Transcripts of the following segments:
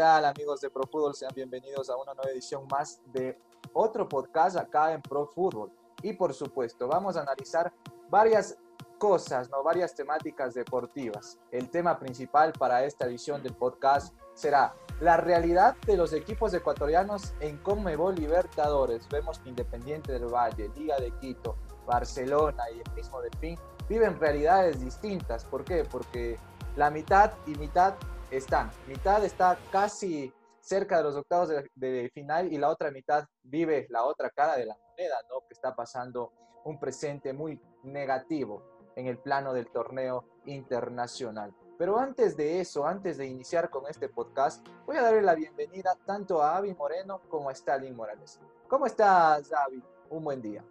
tal amigos de Pro Fútbol? Sean bienvenidos a una nueva edición más de otro podcast acá en Pro Fútbol. Y por supuesto, vamos a analizar varias cosas, ¿no? varias temáticas deportivas. El tema principal para esta edición del podcast será la realidad de los equipos ecuatorianos en Conmebol Libertadores. Vemos que Independiente del Valle, Liga de Quito, Barcelona y el mismo Delfín viven realidades distintas. ¿Por qué? Porque la mitad y mitad están. Mitad está casi cerca de los octavos de, final y la otra mitad vive la otra cara de la moneda, ¿no? Que está pasando un presente muy negativo en el plano del torneo internacional. Pero antes de eso, antes de iniciar con este podcast, voy a darle la bienvenida tanto a Avi Moreno como a Stalin Morales. ¿Cómo estás, Avi? Un buen día.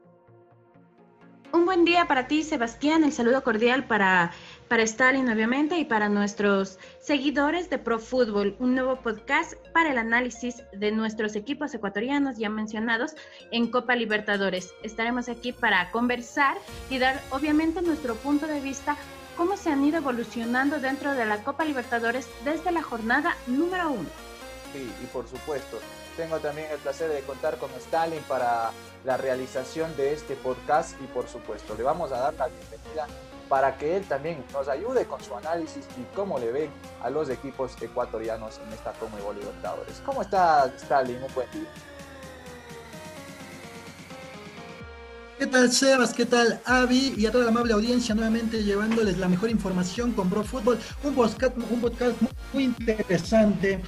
Un buen día para ti, Sebastián. El saludo cordial para, para Stalin, obviamente, y para nuestros seguidores de Pro Fútbol, un nuevo podcast para el análisis de nuestros equipos ecuatorianos ya mencionados en Copa Libertadores. Estaremos aquí para conversar y dar, obviamente, nuestro punto de vista cómo se han ido evolucionando dentro de la Copa Libertadores desde la jornada número uno. Sí, y por supuesto, tengo también el placer de contar con Stalin para la realización de este podcast y por supuesto le vamos a dar la bienvenida para que él también nos ayude con su análisis y cómo le ve a los equipos ecuatorianos en esta Conmebol Libertadores. ¿Cómo está Stalin? Un buen día. ¿Qué tal Sebas? ¿Qué tal Avi? Y a toda la amable audiencia nuevamente llevándoles la mejor información con Pro Fútbol, un podcast, un podcast muy interesante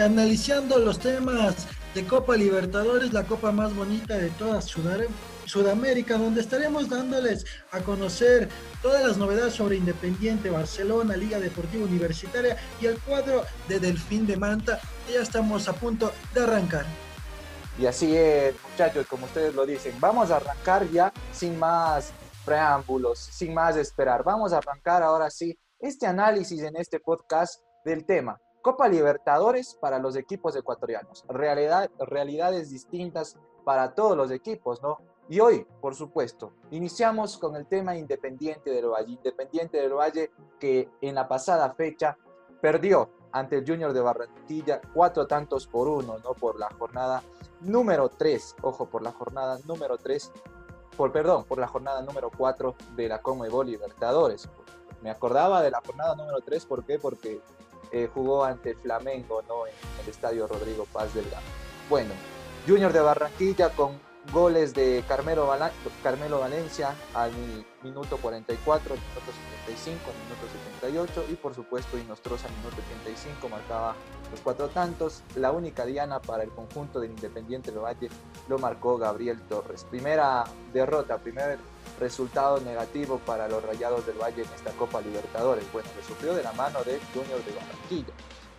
analizando los temas de Copa Libertadores, la copa más bonita de toda Sudamérica, donde estaremos dándoles a conocer todas las novedades sobre Independiente, Barcelona, Liga Deportiva Universitaria y el cuadro de Delfín de Manta. Ya estamos a punto de arrancar. Y así es, muchachos, como ustedes lo dicen, vamos a arrancar ya sin más preámbulos, sin más esperar. Vamos a arrancar ahora sí este análisis en este podcast del tema Copa Libertadores para los equipos ecuatorianos. Realidad, realidades distintas para todos los equipos, ¿no? Y hoy, por supuesto, iniciamos con el tema Independiente del Valle. Independiente del Valle que en la pasada fecha perdió ante el Junior de Barranquilla cuatro tantos por uno, ¿no? Por la jornada número tres, ojo, por la jornada número tres, por, perdón, por la jornada número cuatro de la Conmebol Libertadores. Me acordaba de la jornada número tres, ¿por qué? Porque eh, jugó ante Flamengo ¿no? en el estadio Rodrigo Paz del Delgado. Bueno, Junior de Barranquilla con goles de Carmelo, Carmelo Valencia al minuto 44, minuto 75, minuto 78 y por supuesto Inostroza minuto 85 marcaba los cuatro tantos. La única diana para el conjunto del Independiente del Valle lo marcó Gabriel Torres. Primera derrota, primer resultado negativo para los Rayados del Valle en esta Copa Libertadores. Bueno, lo sufrió de la mano de Junior de Barranquilla.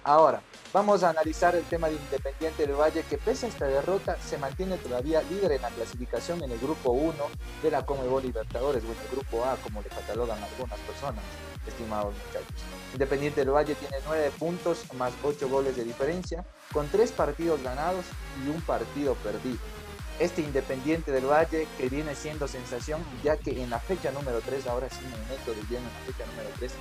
Ahora, vamos a analizar el tema de Independiente del Valle, que pese a esta derrota, se mantiene todavía líder en la clasificación en el grupo 1 de la Comebol Libertadores, o en el grupo A, como le catalogan algunas personas, estimados muchachos. Independiente del Valle tiene 9 puntos más 8 goles de diferencia, con 3 partidos ganados y un partido perdido este Independiente del Valle que viene siendo sensación, ya que en la fecha número 3, ahora sí me meto de lleno en la fecha número 3,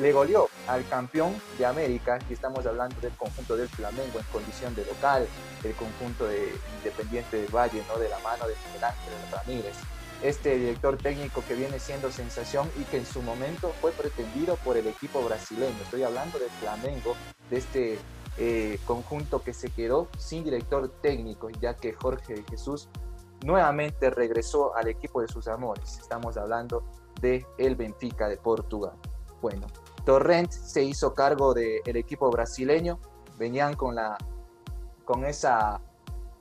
le goleó al campeón de América, y estamos hablando del conjunto del Flamengo en condición de local, el conjunto de Independiente del Valle, ¿no? de la mano de Miguel Ángel Ramírez. Este director técnico que viene siendo sensación y que en su momento fue pretendido por el equipo brasileño. Estoy hablando del Flamengo, de este eh, conjunto que se quedó sin director técnico, ya que Jorge Jesús nuevamente regresó al equipo de sus amores. Estamos hablando de el Benfica de Portugal. Bueno, Torrent se hizo cargo del equipo brasileño, venían con la con esa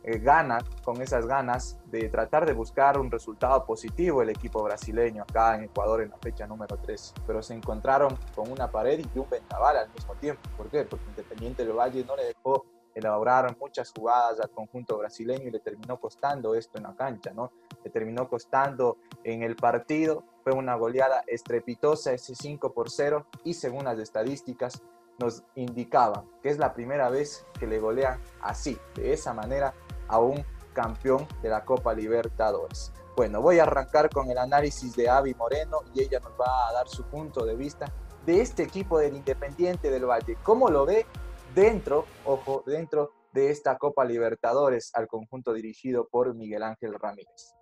eh, ganas, con esas ganas de tratar de buscar un resultado positivo el equipo brasileño acá en Ecuador en la fecha número 3, pero se encontraron con una pared y un ventaval al mismo tiempo. ¿Por qué? Porque Independiente del Valle no le dejó elaborar muchas jugadas al conjunto brasileño y le terminó costando esto en la cancha, ¿no? Le terminó costando en el partido, fue una goleada estrepitosa ese 5 por 0 y según las estadísticas nos indicaban que es la primera vez que le golean así, de esa manera a un campeón de la Copa Libertadores. Bueno, voy a arrancar con el análisis de Avi Moreno y ella nos va a dar su punto de vista de este equipo del Independiente del Valle. ¿Cómo lo ve dentro, ojo, dentro de esta Copa Libertadores al conjunto dirigido por Miguel Ángel Ramírez.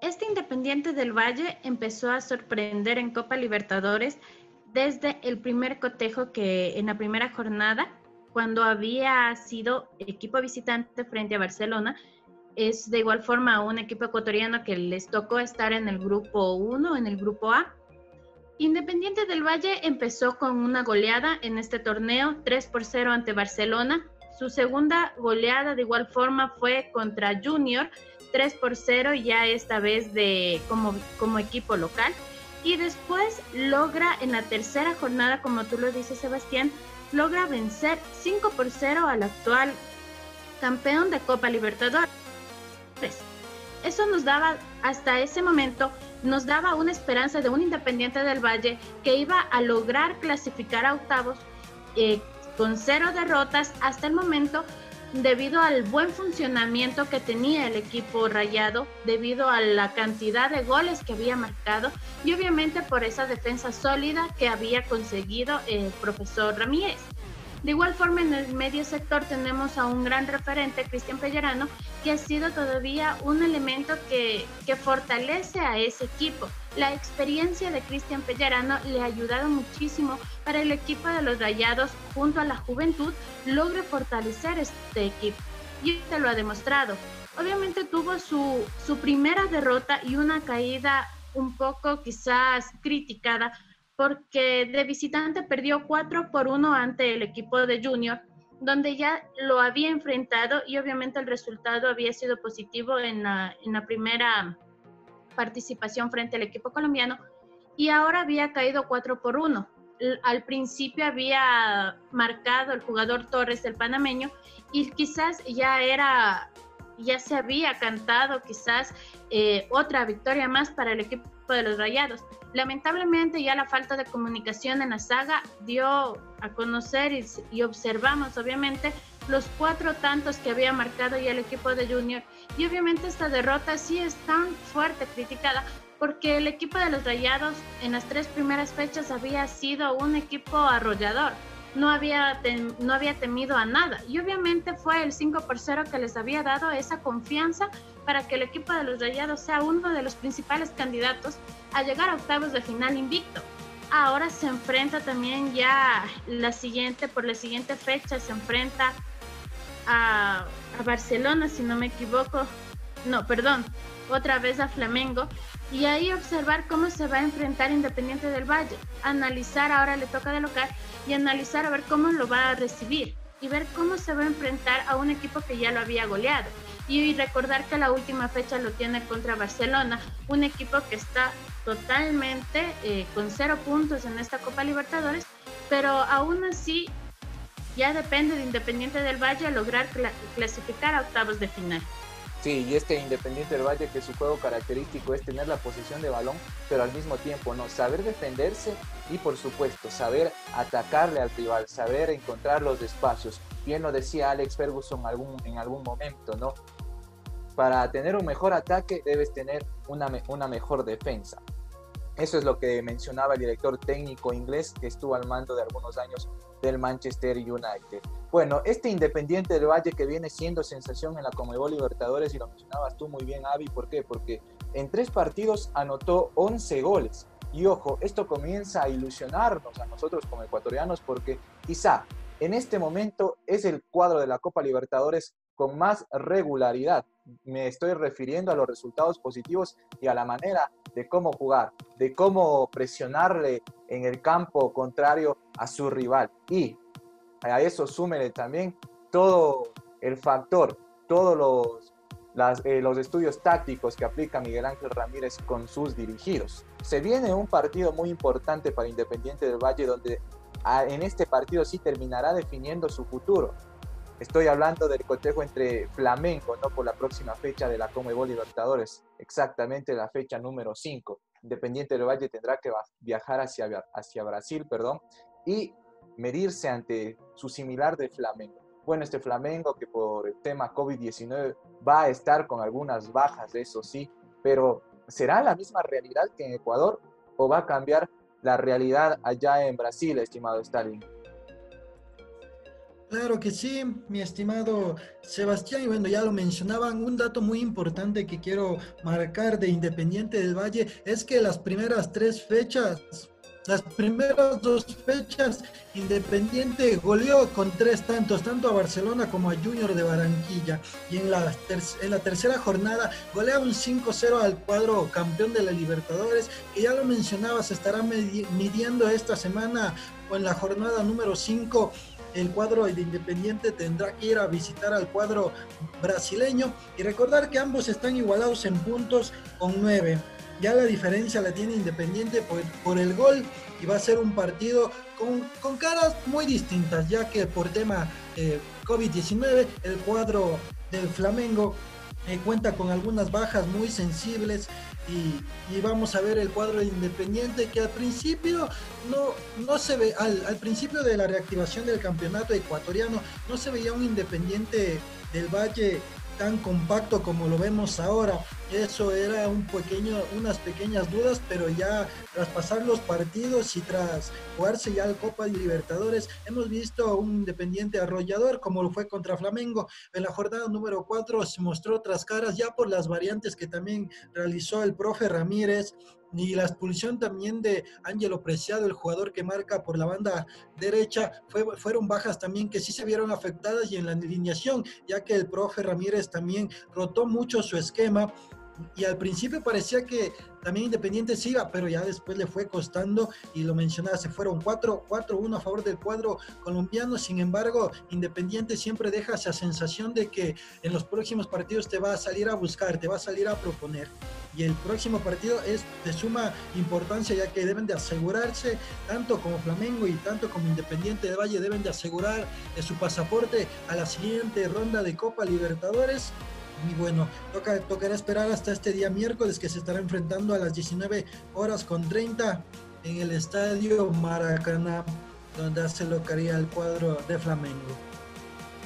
Este Independiente del Valle empezó a sorprender en Copa Libertadores desde el primer cotejo que en la primera jornada, cuando había sido equipo visitante frente a Barcelona, es de igual forma un equipo ecuatoriano que les tocó estar en el grupo 1, en el grupo A. Independiente del Valle empezó con una goleada en este torneo, 3 por 0 ante Barcelona. Su segunda goleada de igual forma fue contra Junior, 3 por 0, ya esta vez de, como, como equipo local. Y después logra en la tercera jornada, como tú lo dices Sebastián, logra vencer 5 por 0 al actual campeón de Copa Libertadores. Eso nos daba, hasta ese momento, nos daba una esperanza de un Independiente del Valle que iba a lograr clasificar a octavos eh, con cero derrotas hasta el momento debido al buen funcionamiento que tenía el equipo rayado, debido a la cantidad de goles que había marcado y obviamente por esa defensa sólida que había conseguido el profesor Ramírez. De igual forma, en el medio sector tenemos a un gran referente, Cristian Pellerano, que ha sido todavía un elemento que, que fortalece a ese equipo. La experiencia de Cristian Pellerano le ha ayudado muchísimo para el equipo de los Rayados, junto a la juventud, logre fortalecer este equipo. Y te lo ha demostrado. Obviamente tuvo su, su primera derrota y una caída un poco quizás criticada porque de visitante perdió 4 por 1 ante el equipo de Junior, donde ya lo había enfrentado y obviamente el resultado había sido positivo en la, en la primera participación frente al equipo colombiano y ahora había caído 4 por 1. Al principio había marcado el jugador Torres del panameño y quizás ya era ya se había cantado quizás eh, otra victoria más para el equipo de los Rayados. Lamentablemente ya la falta de comunicación en la saga dio a conocer y, observamos obviamente los cuatro tantos que había marcado ya el equipo de Junior. Y obviamente esta derrota sí es tan fuerte criticada porque el equipo de los Rayados en las tres primeras fechas había sido un equipo arrollador no había, no había temido a nada. Y obviamente fue el 5 por 0 que les había dado esa confianza para que el equipo de los Rayados sea uno de los principales candidatos a llegar a octavos de final invicto. Ahora se enfrenta también ya la siguiente, por la siguiente fecha, se enfrenta a, a Barcelona, si no me equivoco. No, perdón, otra vez a Flamengo y ahí observar cómo se va a enfrentar Independiente del Valle, analizar, ahora le toca de local, y analizar a ver cómo lo va a recibir y ver cómo se va a enfrentar a un equipo que ya lo había goleado. Y recordar que la última fecha lo tiene contra Barcelona, un equipo que está totalmente eh, con cero puntos en esta Copa Libertadores, pero aún así ya depende de Independiente del Valle lograr clasificar a octavos de final. Sí, y este Independiente del Valle que su juego característico es tener la posición de balón, pero al mismo tiempo no saber defenderse y por supuesto saber atacarle al rival, saber encontrar los espacios. Bien lo decía Alex Ferguson en algún momento, ¿no? Para tener un mejor ataque debes tener una, una mejor defensa. Eso es lo que mencionaba el director técnico inglés que estuvo al mando de algunos años del Manchester United. Bueno, este Independiente del Valle que viene siendo sensación en la Comebol Libertadores, y lo mencionabas tú muy bien, Avi, ¿por qué? Porque en tres partidos anotó 11 goles. Y ojo, esto comienza a ilusionarnos a nosotros como ecuatorianos porque quizá en este momento es el cuadro de la Copa Libertadores con más regularidad. Me estoy refiriendo a los resultados positivos y a la manera de cómo jugar, de cómo presionarle en el campo contrario a su rival. Y a eso súmele también todo el factor, todos los, eh, los estudios tácticos que aplica Miguel Ángel Ramírez con sus dirigidos. Se viene un partido muy importante para Independiente del Valle donde en este partido sí terminará definiendo su futuro. Estoy hablando del cotejo entre Flamengo, ¿no? Por la próxima fecha de la Comebol Libertadores, exactamente la fecha número 5. Independiente del Valle tendrá que viajar hacia, hacia Brasil, perdón, y medirse ante su similar de Flamengo. Bueno, este Flamengo que por el tema COVID-19 va a estar con algunas bajas, eso sí, pero ¿será la misma realidad que en Ecuador o va a cambiar la realidad allá en Brasil, estimado Stalin? Claro que sí, mi estimado Sebastián, y bueno, ya lo mencionaban, un dato muy importante que quiero marcar de Independiente del Valle es que las primeras tres fechas, las primeras dos fechas, Independiente goleó con tres tantos, tanto a Barcelona como a Junior de Barranquilla, y en la, en la tercera jornada golea un 5-0 al cuadro campeón de la Libertadores, que ya lo mencionaba, se estará midiendo esta semana o en la jornada número 5 el cuadro de Independiente tendrá que ir a visitar al cuadro brasileño y recordar que ambos están igualados en puntos con nueve. Ya la diferencia la tiene Independiente por, el gol y va a ser un partido con, caras muy distintas, ya que por tema eh, COVID-19 el cuadro del Flamengo eh, cuenta con algunas bajas muy sensibles y, vamos a ver el cuadro de Independiente que al principio no, no se ve, al, al, principio de la reactivación del campeonato ecuatoriano no se veía un Independiente del Valle tan compacto como lo vemos ahora. Eso era un pequeño, unas pequeñas dudas, pero ya tras pasar los partidos y tras jugarse ya el Copa Libertadores, hemos visto un independiente arrollador como lo fue contra Flamengo. En la jornada número 4 se mostró otras caras ya por las variantes que también realizó el profe Ramírez y la expulsión también de Ángelo Preciado, el jugador que marca por la banda derecha, fue, fueron bajas también que sí se vieron afectadas y en la alineación, ya que el profe Ramírez también rotó mucho su esquema y al principio parecía que también Independiente siga, pero ya después le fue costando y lo mencionaba, se fueron 4-1 a favor del cuadro colombiano, sin embargo, Independiente siempre deja esa sensación de que en los próximos partidos te va a salir a buscar, te va a salir a proponer. Y el próximo partido es de suma importancia ya que deben de asegurarse, tanto como Flamengo y tanto como Independiente de Valle deben de asegurar su pasaporte a la siguiente ronda de Copa Libertadores y bueno, toca, tocará esperar hasta este día miércoles que se estará enfrentando a las 19 horas con 30 en el estadio Maracaná, donde se locaría el cuadro de Flamengo.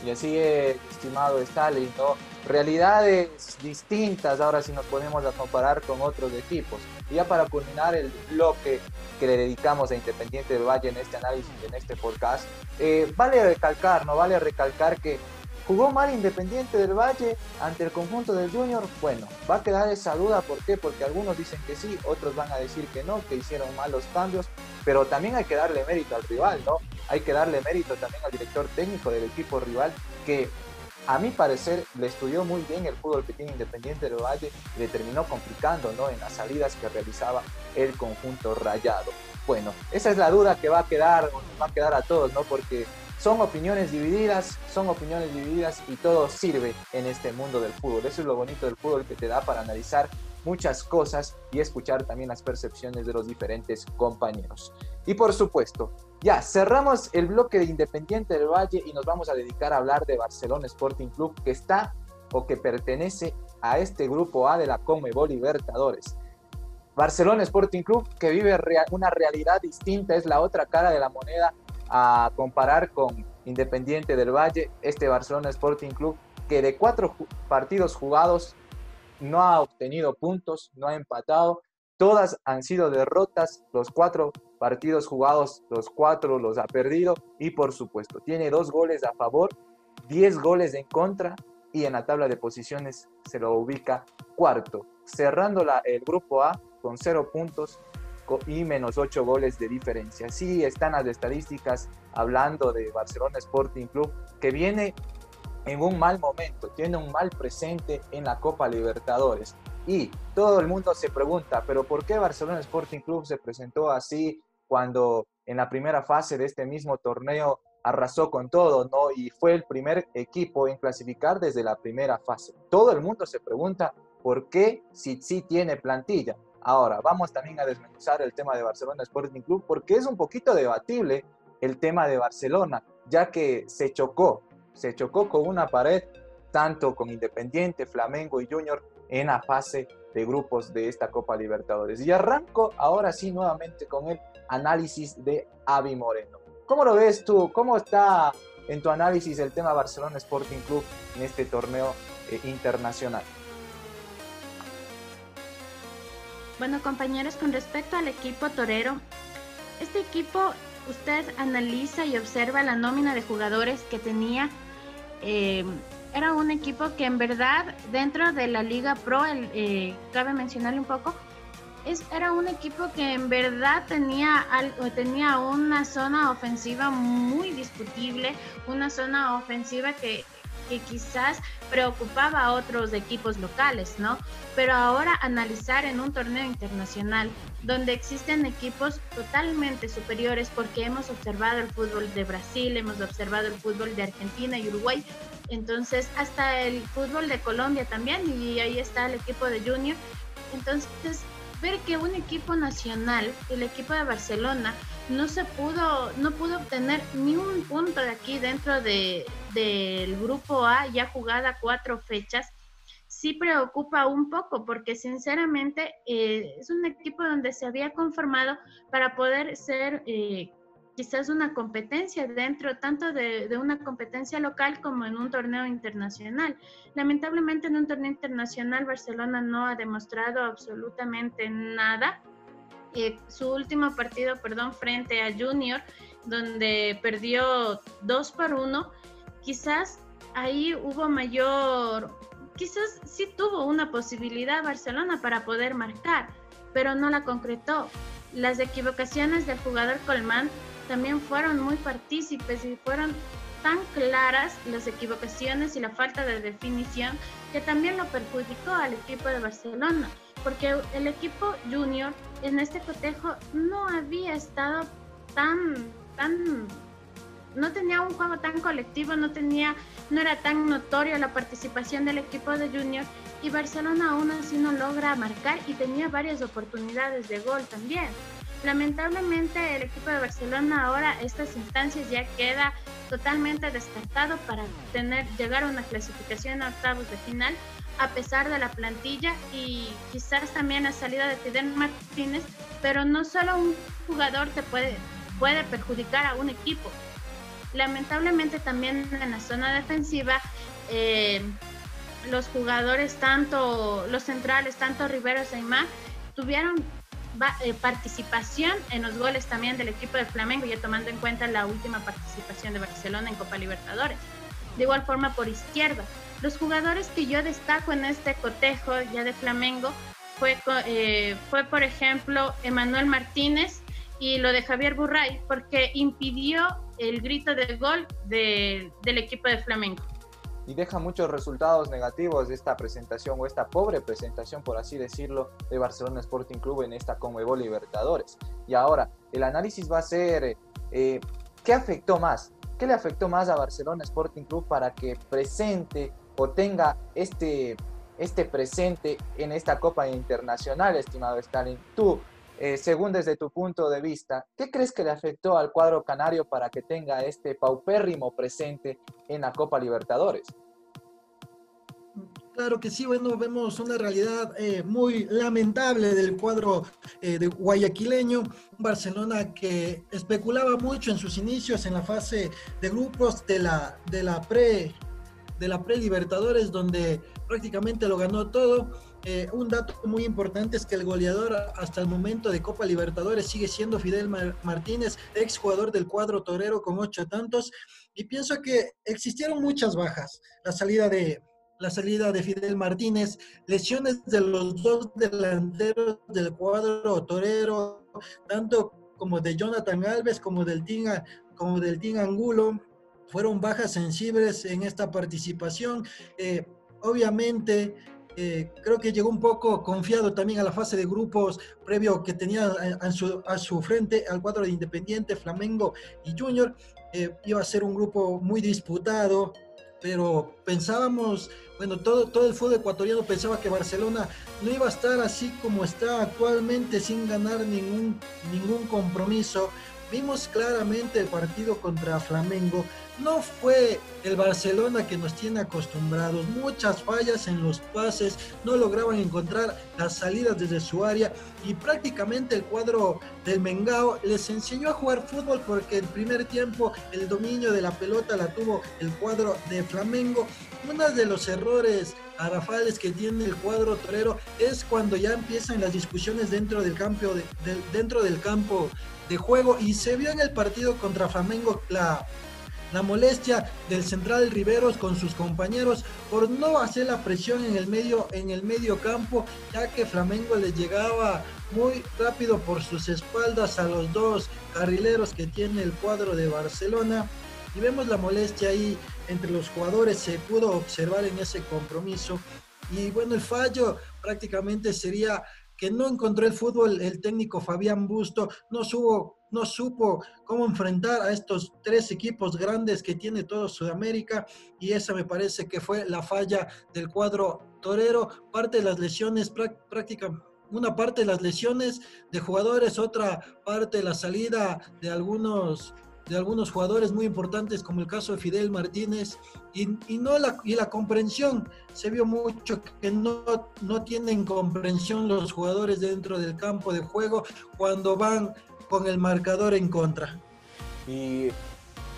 Y así es, estimado Stalin, ¿no? Realidades distintas ahora si nos ponemos a comparar con otros equipos. Ya para culminar el bloque que le dedicamos a Independiente del Valle en este análisis, en este podcast, eh, vale recalcar, ¿no? Vale recalcar que ¿Jugó mal Independiente del Valle ante el conjunto del Junior? Bueno, va a quedar esa duda. ¿Por qué? Porque algunos dicen que sí, otros van a decir que no, que hicieron malos cambios. Pero también hay que darle mérito al rival, ¿no? Hay que darle mérito también al director técnico del equipo rival que a mi parecer le estudió muy bien el fútbol que tiene Independiente del Valle y le terminó complicando ¿no? en las salidas que realizaba el conjunto rayado. Bueno, esa es la duda que va a quedar, va a quedar a todos, ¿no? Porque son opiniones divididas, son opiniones divididas y todo sirve en este mundo del fútbol. Eso es lo bonito del fútbol que te da para analizar muchas cosas y escuchar también las percepciones de los diferentes compañeros. Y por supuesto, ya cerramos el bloque de Independiente del Valle y nos vamos a dedicar a hablar de Barcelona Sporting Club que está o que pertenece a este grupo A de la Conmebol Libertadores. Barcelona Sporting Club que vive una realidad distinta, es la otra cara de la moneda a comparar con Independiente del Valle, este Barcelona Sporting Club, que de cuatro partidos jugados no ha obtenido puntos, no ha empatado, todas han sido derrotas, los cuatro partidos jugados, los cuatro los ha perdido y por supuesto tiene dos goles a favor, diez goles en contra y en la tabla de posiciones se lo ubica cuarto, cerrando el grupo A con cero puntos y menos 8 goles de diferencia. Sí están las estadísticas hablando de Barcelona Sporting Club, que viene en un mal momento, tiene un mal presente en la Copa Libertadores. Y todo el mundo se pregunta, pero ¿por qué Barcelona Sporting Club se presentó así cuando en la primera fase de este mismo torneo arrasó con todo, ¿no? Y fue el primer equipo en clasificar desde la primera fase. Todo el mundo se pregunta por qué si sí tiene plantilla. Ahora, vamos también a desmenuzar el tema de Barcelona Sporting Club porque es un poquito debatible el tema de Barcelona, ya que se chocó, se chocó con una pared tanto con Independiente, Flamengo y Junior en la fase de grupos de esta Copa Libertadores. Y arranco ahora sí nuevamente con el análisis de Avi Moreno. ¿Cómo lo ves tú? ¿Cómo está en tu análisis el tema Barcelona Sporting Club en este torneo eh, internacional? Bueno, compañeros, con respecto al equipo torero, este equipo usted analiza y observa la nómina de jugadores que tenía, eh, era un equipo que en verdad dentro de la Liga Pro, eh, cabe mencionarle un poco, es, era un equipo que en verdad tenía, tenía una zona ofensiva muy discutible, una zona ofensiva que, que quizás preocupaba a otros equipos locales, ¿no? Pero ahora analizar en un torneo internacional donde existen equipos totalmente superiores porque hemos observado el fútbol de Brasil, hemos observado el fútbol de Argentina y Uruguay, entonces hasta el fútbol de Colombia también y ahí está el equipo de Junior. Entonces ver que un equipo nacional, el equipo de Barcelona, no se pudo, no pudo obtener ni un punto de aquí dentro de, del grupo A, ya jugada cuatro fechas, sí preocupa un poco porque sinceramente eh, es un equipo donde se había conformado para poder ser eh, quizás una competencia dentro tanto de, una competencia local como en un torneo internacional. Lamentablemente en un torneo internacional Barcelona no ha demostrado absolutamente nada. Eh, su último partido, perdón, frente a Junior, donde perdió 2 por 1, quizás ahí hubo mayor, quizás sí tuvo una posibilidad Barcelona para poder marcar, pero no la concretó. Las equivocaciones del jugador Colmán también fueron muy partícipes y fueron tan claras las equivocaciones y la falta de definición que también lo perjudicó al equipo de Barcelona, porque el equipo junior en este cotejo no había estado tan, tan, no tenía un juego tan colectivo, no tenía, no era tan notorio la participación del equipo de junior y Barcelona aún así no logra marcar y tenía varias oportunidades de gol también. Lamentablemente el equipo de Barcelona ahora estas instancias ya queda totalmente descartado para tener llegar a una clasificación a octavos de final a pesar de la plantilla y quizás también la salida de Fidel Martínez, pero no solo un jugador te puede, puede perjudicar a un equipo. Lamentablemente también en la zona defensiva eh, los jugadores, tanto los centrales, tanto Rivero y Aymar, tuvieron eh, participación en los goles también del equipo de Flamengo, ya tomando en cuenta la última participación de Barcelona en Copa Libertadores. De igual forma por izquierda. Los jugadores que yo destaco en este cotejo ya de Flamengo fue, eh, fue por ejemplo, Emanuel Martínez y lo de Javier Burray, porque impidió el grito de gol del equipo de Flamengo y deja muchos resultados negativos de esta presentación o esta pobre presentación, por así decirlo, de Barcelona Sporting Club en esta Conmebol Libertadores. Y ahora, el análisis va a ser, eh, ¿qué afectó más? ¿Qué le afectó más a Barcelona Sporting Club para que presente o tenga este, este presente en esta Copa Internacional, estimado Stalin? Tú, eh, según desde tu punto de vista, ¿qué crees que le afectó al cuadro canario para que tenga este paupérrimo presente en la Copa Libertadores? Claro que sí, bueno, vemos una realidad eh, muy lamentable del cuadro eh, de guayaquileño, Barcelona que especulaba mucho en sus inicios en la fase de grupos de la, de la pre de la pre Libertadores donde prácticamente lo ganó todo eh, un dato muy importante es que el goleador hasta el momento de Copa Libertadores sigue siendo Fidel Martínez, ex jugador del cuadro torero con ocho tantos. Y pienso que existieron muchas bajas. La salida de, la salida de Fidel Martínez, lesiones de los dos delanteros del cuadro torero, tanto como de Jonathan Alves como del Tinga, como del Angulo, fueron bajas sensibles en esta participación. Eh, obviamente, eh, creo que llegó un poco confiado también a la fase de grupos previo que tenía a, su, frente al cuadro de Independiente, Flamengo y Junior. Eh, iba a ser un grupo muy disputado, pero pensábamos, bueno, todo, todo el fútbol ecuatoriano pensaba que Barcelona no iba a estar así como está actualmente sin ganar ningún, ningún compromiso. Vimos claramente el partido contra Flamengo, no fue el Barcelona que nos tiene acostumbrados. Muchas fallas en los pases, no lograban encontrar las salidas desde su área y prácticamente el cuadro del Mengao les enseñó a jugar fútbol porque el primer tiempo el dominio de la pelota la tuvo el cuadro de Flamengo. Uno de los errores arrafales que tiene el cuadro torero es cuando ya empiezan las discusiones dentro del campo de, dentro del campo de juego y se vio en el partido contra Flamengo la la molestia del central Riveros con sus compañeros por no hacer la presión en el medio en el medio campo ya que Flamengo le llegaba muy rápido por sus espaldas a los dos carrileros que tiene el cuadro de Barcelona. Y vemos la molestia ahí entre los jugadores se pudo observar en ese compromiso. Y bueno el fallo prácticamente sería que no encontró el fútbol el técnico Fabián Busto, no, supo, no supo cómo enfrentar a estos tres equipos grandes que tiene todo Sudamérica y esa me parece que fue la falla del cuadro torero, parte de las lesiones prácticamente una parte de las lesiones de jugadores, otra parte de la salida de algunos de algunos jugadores muy importantes como el caso de Fidel Martínez y, no la, y la comprensión. Se vio mucho que no, no tienen comprensión los jugadores dentro del campo de juego cuando van con el marcador en contra. Y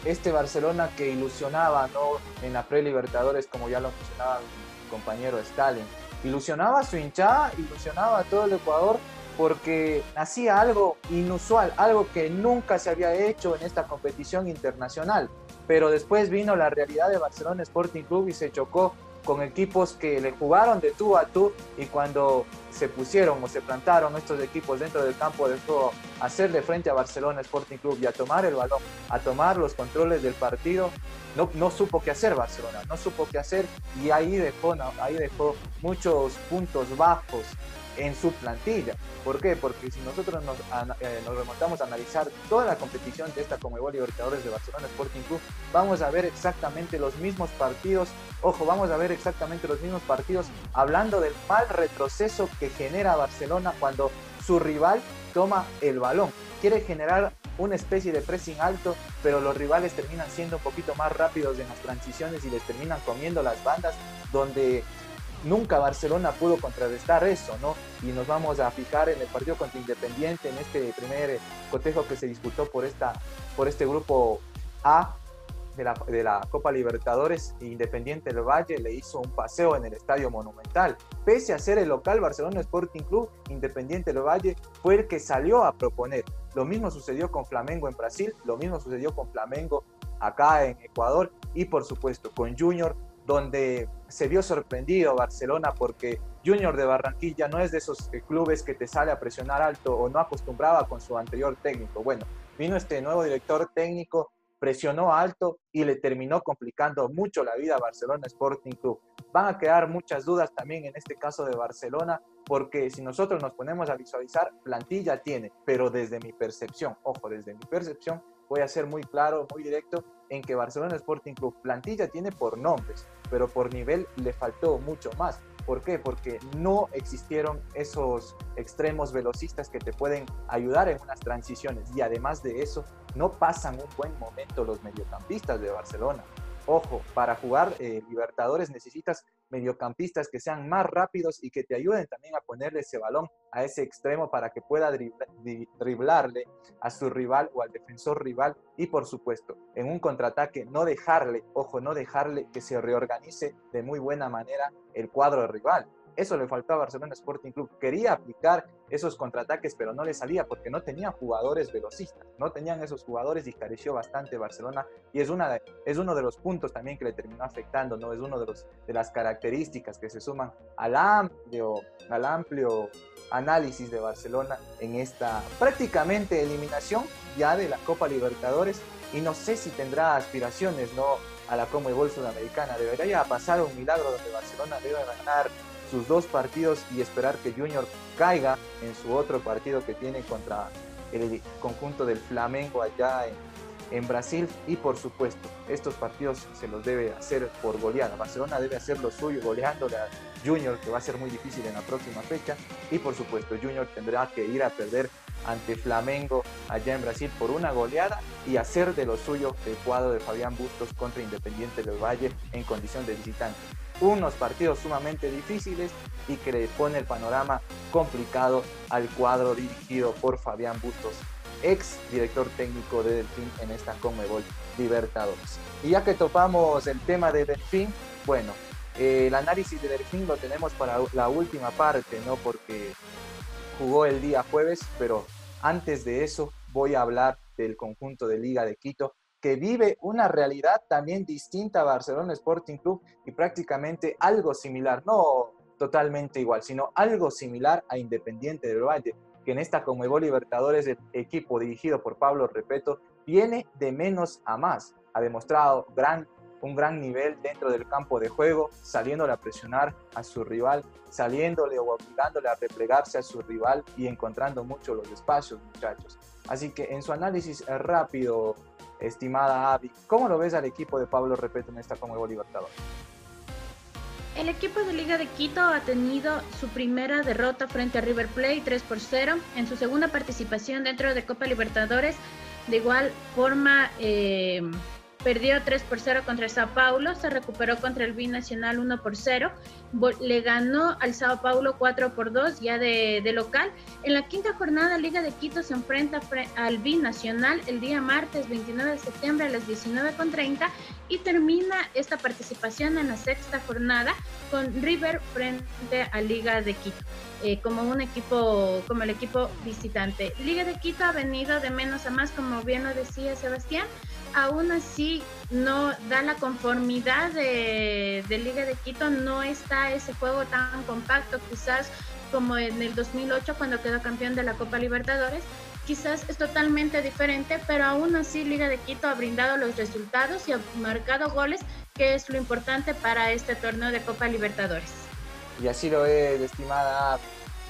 este Barcelona que ilusionaba ¿no? en la pre-Libertadores, como ya lo mencionaba mi compañero Stalin, ilusionaba a su hinchada, ilusionaba a todo el Ecuador porque hacía algo inusual, algo que nunca se había hecho en esta competición internacional. Pero después vino la realidad de Barcelona Sporting Club y se chocó con equipos que le jugaron de tú a tú y cuando se pusieron o se plantaron estos equipos dentro del campo de juego hacerle frente a Barcelona Sporting Club y a tomar el balón, a tomar los controles del partido, no, no supo qué hacer Barcelona, no supo qué hacer y ahí dejó, ahí dejó muchos puntos bajos en su plantilla. ¿Por qué? Porque si nosotros nos, eh, nos remontamos a analizar toda la competición de esta Comebol Libertadores de Barcelona Sporting Club, vamos a ver exactamente los mismos partidos. Ojo, vamos a ver exactamente los mismos partidos hablando del mal retroceso que genera Barcelona cuando su rival toma el balón. Quiere generar una especie de pressing alto, pero los rivales terminan siendo un poquito más rápidos en las transiciones y les terminan comiendo las bandas, donde nunca Barcelona pudo contrarrestar eso, ¿no? Y nos vamos a fijar en el partido contra Independiente, en este primer cotejo que se disputó por, esta, por este grupo A de la, de la Copa Libertadores, Independiente del Valle le hizo un paseo en el Estadio Monumental. Pese a ser el local Barcelona Sporting Club, Independiente del Valle fue el que salió a proponer. Lo mismo sucedió con Flamengo en Brasil, lo mismo sucedió con Flamengo acá en Ecuador y por supuesto con Junior donde se vio sorprendido Barcelona porque Junior de Barranquilla no es de esos eh, clubes que te sale a presionar alto o no acostumbraba con su anterior técnico. Bueno, vino este nuevo director técnico, presionó alto y le terminó complicando mucho la vida a Barcelona Sporting Club. Van a quedar muchas dudas también en este caso de Barcelona, porque si nosotros nos ponemos a visualizar, plantilla tiene, pero desde mi percepción, ojo, desde mi percepción, voy a ser muy claro, muy directo, en que Barcelona Sporting Club plantilla tiene por nombres, pero por nivel le faltó mucho más. ¿Por qué? Porque no existieron esos extremos velocistas que te pueden ayudar en unas transiciones y además de eso no pasan un buen momento los mediocampistas de Barcelona. Ojo, para jugar eh, Libertadores necesitas mediocampistas que sean más rápidos y que te ayuden también a ponerle ese balón a ese extremo para que pueda driblarle a su rival o al defensor rival y por supuesto en un contraataque no dejarle, ojo, no dejarle que se reorganice de muy buena manera el cuadro rival. Eso le faltaba a Barcelona Sporting Club. Quería aplicar esos contraataques, pero no le salía porque no tenía jugadores velocistas. No tenían esos jugadores y careció bastante Barcelona. Y es, una es uno de los puntos también que le terminó afectando, ¿no? Es uno de, los, de las características que se suman al amplio, al amplio análisis de Barcelona en esta prácticamente eliminación ya de la Copa Libertadores. Y no sé si tendrá aspiraciones, ¿no? A la Comebol Sudamericana. Debería pasar un milagro donde Barcelona debe ganar sus dos partidos y esperar que Junior caiga en su otro partido que tiene contra el conjunto del Flamengo allá en Brasil y por supuesto estos partidos se los debe hacer por goleada. Barcelona debe hacer lo suyo goleándole a Junior que va a ser muy difícil en la próxima fecha y por supuesto Junior tendrá que ir a perder ante Flamengo allá en Brasil por una goleada y hacer de lo suyo el cuadro de Fabián Bustos contra Independiente del Valle en condición de visitante. Unos partidos sumamente difíciles y que le pone el panorama complicado al cuadro dirigido por Fabián Bustos ex director técnico de Delfín en esta Conmebol Libertadores. Y ya que topamos el tema de Delfín, bueno, el análisis de Delfín lo tenemos para la última parte, ¿no? Porque jugó el día jueves, pero antes de eso voy a hablar del conjunto de Liga de Quito, que vive una realidad también distinta a Barcelona Sporting Club y prácticamente algo similar, no totalmente igual, sino algo similar a Independiente del Valle que en esta Conmebol Libertadores el equipo dirigido por Pablo Repeto viene de menos a más. Ha demostrado un gran nivel dentro del campo de juego, saliéndole a presionar a su rival, saliéndole o obligándole a replegarse a su rival y encontrando mucho los espacios, muchachos. Así que en su análisis rápido, estimada Avi, ¿cómo lo ves al equipo de Pablo Repeto en esta Conmebol Libertadores? El equipo de Liga de Quito ha tenido su primera derrota frente a River Plate 3 por 0 en su segunda participación dentro de Copa Libertadores. De igual forma, eh, perdió 3 por 0 contra Sao Paulo, se recuperó contra el Binacional 1 por 0, le ganó al Sao Paulo 4 por 2 ya de, local. En la quinta jornada, Liga de Quito se enfrenta al Binacional el día martes 29 de septiembre a las 19.30 y termina esta participación en la sexta jornada con River frente a Liga de Quito. Eh, como un equipo, como el equipo visitante. Liga de Quito ha venido de menos a más, como bien lo decía Sebastián, aún así no da la conformidad de, Liga de Quito, no está ese juego tan compacto quizás como en el 2008 cuando quedó campeón de la Copa Libertadores. Quizás es totalmente diferente, pero aún así Liga de Quito ha brindado los resultados y ha marcado goles, que es lo importante para este torneo de Copa Libertadores. Y así lo es, estimada.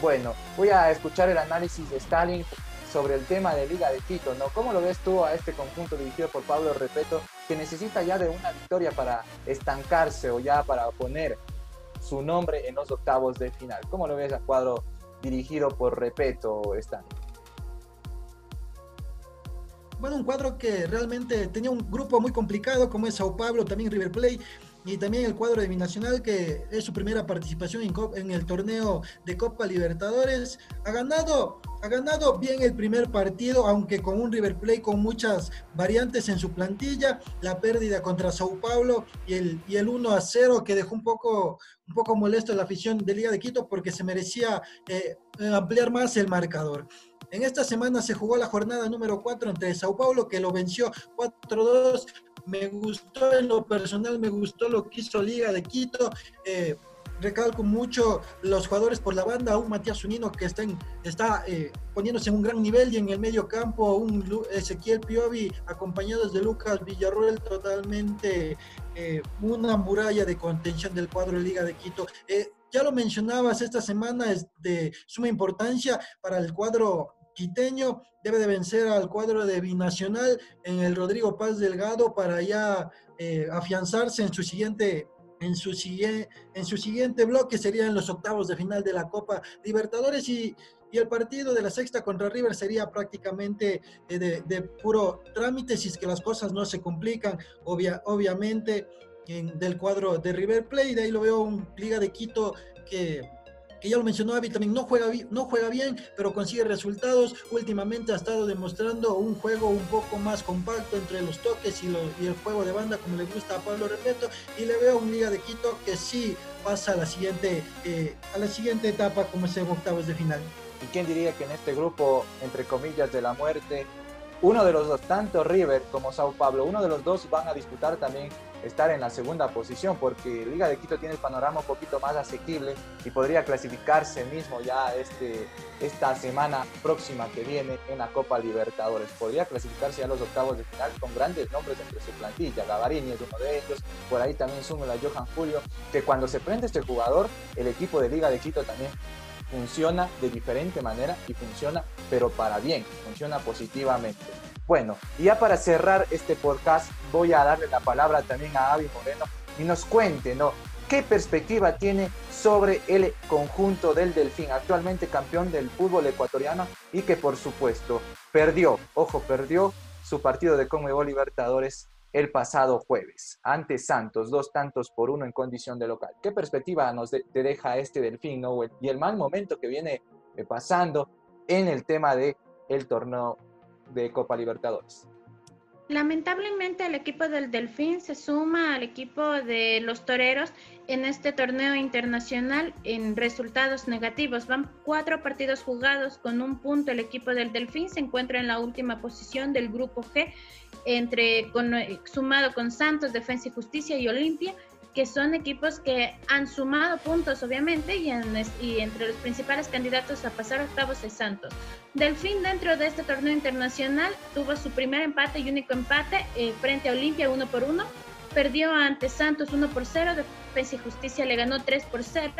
Bueno, voy a escuchar el análisis de Stalin sobre el tema de Liga de Quito, ¿no? ¿Cómo lo ves tú a este conjunto dirigido por Pablo Repeto que necesita ya de una victoria para estancarse o ya para poner su nombre en los octavos de final? ¿Cómo lo ves a cuadro dirigido por Repeto, Stan? Bueno, un cuadro que realmente tenía un grupo muy complicado como es Sao Paulo, también River Plate y también el cuadro de Binacional, que es su primera participación en, en, el torneo de Copa Libertadores. Ha ganado, ha ganado bien el primer partido, aunque con un River Plate con muchas variantes en su plantilla. La pérdida contra Sao Paulo y el, y el 1 a 0 que dejó un poco, un poco molesto a la afición de Liga de Quito porque se merecía eh, ampliar más el marcador. En esta semana se jugó la jornada número 4 entre Sao Paulo, que lo venció 4-2 me gustó en lo personal, me gustó lo que hizo Liga de Quito. Eh, recalco mucho los jugadores por la banda, un Matías Zunino que está, está eh, poniéndose en un gran nivel y en el medio campo un Ezequiel Piovi acompañados de Lucas Villarroel totalmente eh, una muralla de contención del cuadro Liga de Quito. ya lo mencionabas, esta semana es de suma importancia para el cuadro quiteño debe de vencer al cuadro de Binacional en el Rodrigo Paz Delgado para ya eh, afianzarse en su siguiente en su, en su siguiente bloque serían los octavos de final de la Copa Libertadores y, y el partido de la sexta contra River sería prácticamente eh, de, puro trámite si es que las cosas no se complican, obvia, obviamente en, del cuadro de River Plate, de ahí lo veo un Liga de Quito que que ya lo mencionó Avi, también no juega, no juega bien, pero consigue resultados. Últimamente ha estado demostrando un juego un poco más compacto entre los toques y, y el juego de banda, como le gusta a Pablo Repeto. Y le veo un Liga de Quito que sí pasa a la siguiente, eh, a la siguiente etapa, como es octavos de final. ¿Y quién diría que en este grupo, entre comillas, de la muerte, uno de los dos, tanto River como Sao Paulo, uno de los dos van a disputar también estar en la segunda posición, porque Liga de Quito tiene el panorama un poquito más asequible y podría clasificarse mismo ya este, esta semana próxima que viene en la Copa Libertadores. Podría clasificarse a los octavos de final con grandes nombres entre su plantilla. Gavarini es uno de ellos, por ahí también suma a Johan Julio, que cuando se prende este jugador, el equipo de Liga de Quito también funciona de diferente manera y funciona, pero para bien, funciona positivamente. Bueno, y ya para cerrar este podcast, voy a darle la palabra también a Avi Moreno y nos cuente, ¿no? ¿Qué perspectiva tiene sobre el conjunto del Delfín, actualmente campeón del fútbol ecuatoriano y que por supuesto perdió, ojo, perdió su partido de Conmebol Libertadores el pasado jueves ante Santos, dos tantos por uno en condición de local. ¿Qué perspectiva nos te deja este Delfín no? y el mal momento que viene eh, pasando en el tema de torneo de Copa Libertadores? Lamentablemente el equipo del Delfín se suma al equipo de los Toreros en este torneo internacional en resultados negativos. Van cuatro partidos jugados con un punto. El equipo del Delfín se encuentra en la última posición del grupo G, entre, con, sumado con Santos, Defensa y Justicia y Olimpia que son equipos que han sumado puntos, obviamente, y, entre los principales candidatos a pasar octavos es Santos. Delfín, dentro de este torneo internacional, tuvo su primer empate y único empate eh, frente a Olimpia, uno por uno. Perdió ante Santos 1 por 0, Defensa y Justicia le ganó 3 por 0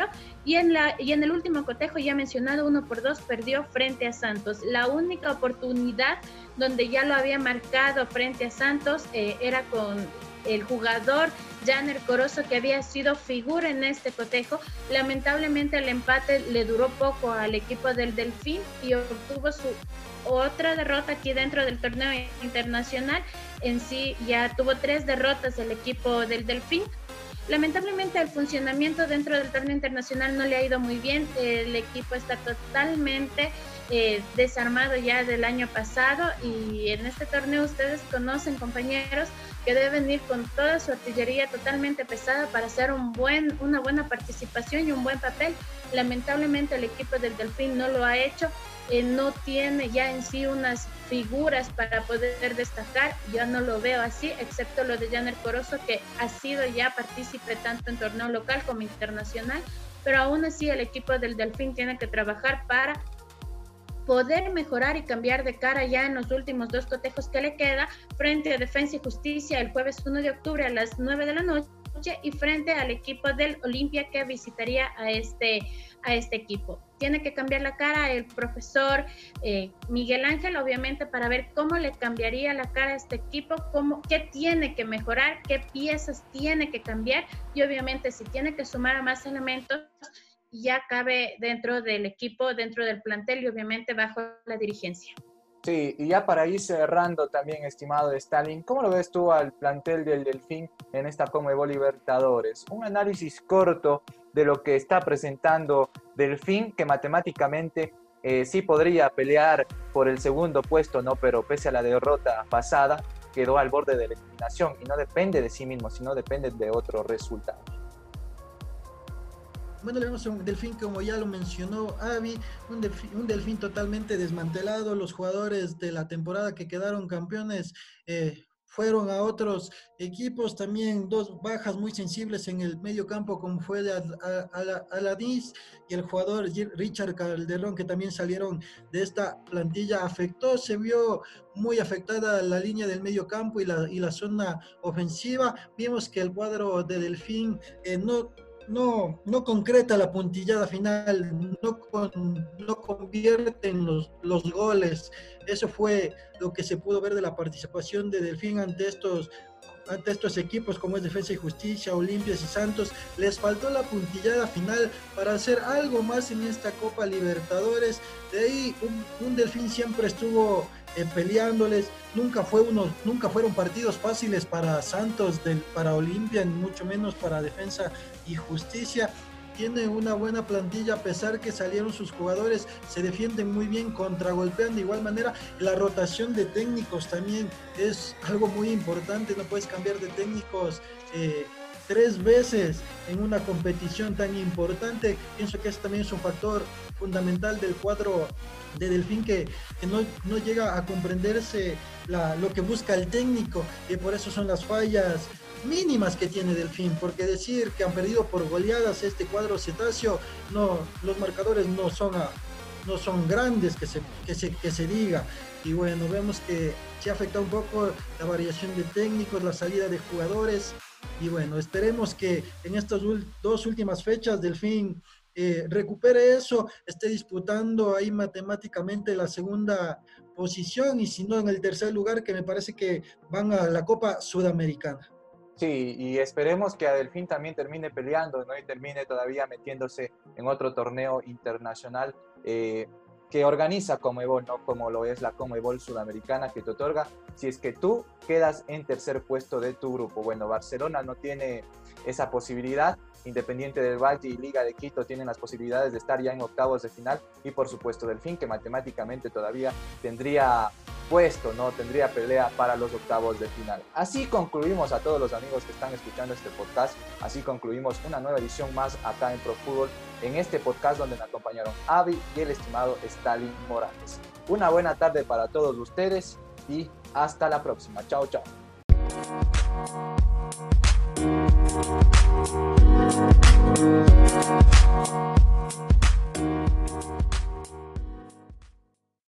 y en, la, y en el último cotejo ya mencionado 1 por 2 perdió frente a Santos. La única oportunidad donde ya lo había marcado frente a Santos eh, era con el jugador Janer Corozo, que había sido figura en este cotejo. Lamentablemente el empate le duró poco al equipo del Delfín y obtuvo su otra derrota aquí dentro del torneo internacional. En sí ya tuvo tres derrotas el equipo del Delfín. Lamentablemente el funcionamiento dentro del torneo internacional no le ha ido muy bien. El equipo está totalmente eh, desarmado ya del año pasado y en este torneo ustedes conocen compañeros que deben ir con toda su artillería totalmente pesada para hacer un buen, una buena participación y un buen papel. Lamentablemente el equipo del Delfín no lo ha hecho, eh, no tiene ya en sí unas figuras para poder destacar, yo no lo veo así, excepto lo de Janer Corozo, que ha sido ya partícipe tanto en torneo local como internacional, pero aún así el equipo del Delfín tiene que trabajar para poder mejorar y cambiar de cara ya en los últimos dos cotejos que le queda frente a Defensa y Justicia el jueves 1 de octubre a las 9 de la noche y frente al equipo del Olimpia que visitaría a este, a este equipo. Tiene que cambiar la cara el profesor eh, Miguel Ángel, obviamente, para ver cómo le cambiaría la cara a este equipo, cómo, qué tiene que mejorar, qué piezas tiene que cambiar y obviamente si tiene que sumar a más elementos ya cabe dentro del equipo, dentro del plantel y obviamente bajo la dirigencia. Sí, y ya para ir cerrando también, estimado Stalin, ¿cómo lo ves tú al plantel del Delfín en esta Comebol Libertadores? Un análisis corto de lo que está presentando Delfín, que matemáticamente eh, sí podría pelear por el segundo puesto, ¿no? Pero pese a la derrota pasada, quedó al borde de la eliminación y no depende de sí mismo, sino depende de otro resultado. Bueno, vemos un delfín, como ya lo mencionó Avi, un delfín, totalmente desmantelado. Los jugadores de la temporada que quedaron campeones eh, fueron a otros equipos. También dos bajas muy sensibles en el medio campo, como fue de y el jugador Richard Calderón, que también salieron de esta plantilla. Afectó, se vio muy afectada la línea del medio campo y la, y la zona ofensiva. Vimos que el cuadro de Delfín eh, no no, no concreta la puntillada final, no, no convierte en los, los goles. Eso fue lo que se pudo ver de la participación de Delfín ante estos ante estos equipos como es Defensa y Justicia, Olimpias y Santos, les faltó la puntillada final para hacer algo más en esta Copa Libertadores. De ahí un, Delfín siempre estuvo eh, peleándoles, nunca, fue uno, nunca fueron partidos fáciles para Santos, del, para Olimpia, mucho menos para Defensa y Justicia tiene una buena plantilla a pesar que salieron sus jugadores, se defienden muy bien, contragolpean de igual manera. La rotación de técnicos también es algo muy importante, no puedes cambiar de técnicos. Eh, tres veces en una competición tan importante. Pienso que eso también es un factor fundamental del cuadro de Delfín que, no, no, llega a comprenderse lo que busca el técnico y por eso son las fallas mínimas que tiene Delfín, porque decir que han perdido por goleadas este cuadro cetáceo, no, los marcadores no son, no son grandes que se, que, se, que se diga. Y bueno, vemos que se afecta un poco la variación de técnicos, la salida de jugadores. Y bueno, esperemos que en estas dos últimas fechas Delfín eh, recupere eso, esté disputando ahí matemáticamente la segunda posición y si no en el tercer lugar, que me parece que van a la Copa Sudamericana. Sí, y esperemos que a Delfín también termine peleando, ¿no? Y termine todavía metiéndose en otro torneo internacional. Eh, que organiza Comebol, ¿no? Como lo es la Comebol Sudamericana que te otorga si es que tú quedas en tercer puesto de tu grupo. Bueno, Barcelona no tiene esa posibilidad, Independiente del Valle y Liga de Quito tienen las posibilidades de estar ya en octavos de final y por supuesto Delfín que matemáticamente todavía tendría puesto, ¿no? Tendría pelea para los octavos de final. Así concluimos a todos los amigos que están escuchando este podcast. Así concluimos una nueva edición más acá en Pro Fútbol, en este podcast donde me acompañaron Avi y el estimado Stalin Morales. Una buena tarde para todos ustedes y hasta la próxima. Chao, chao.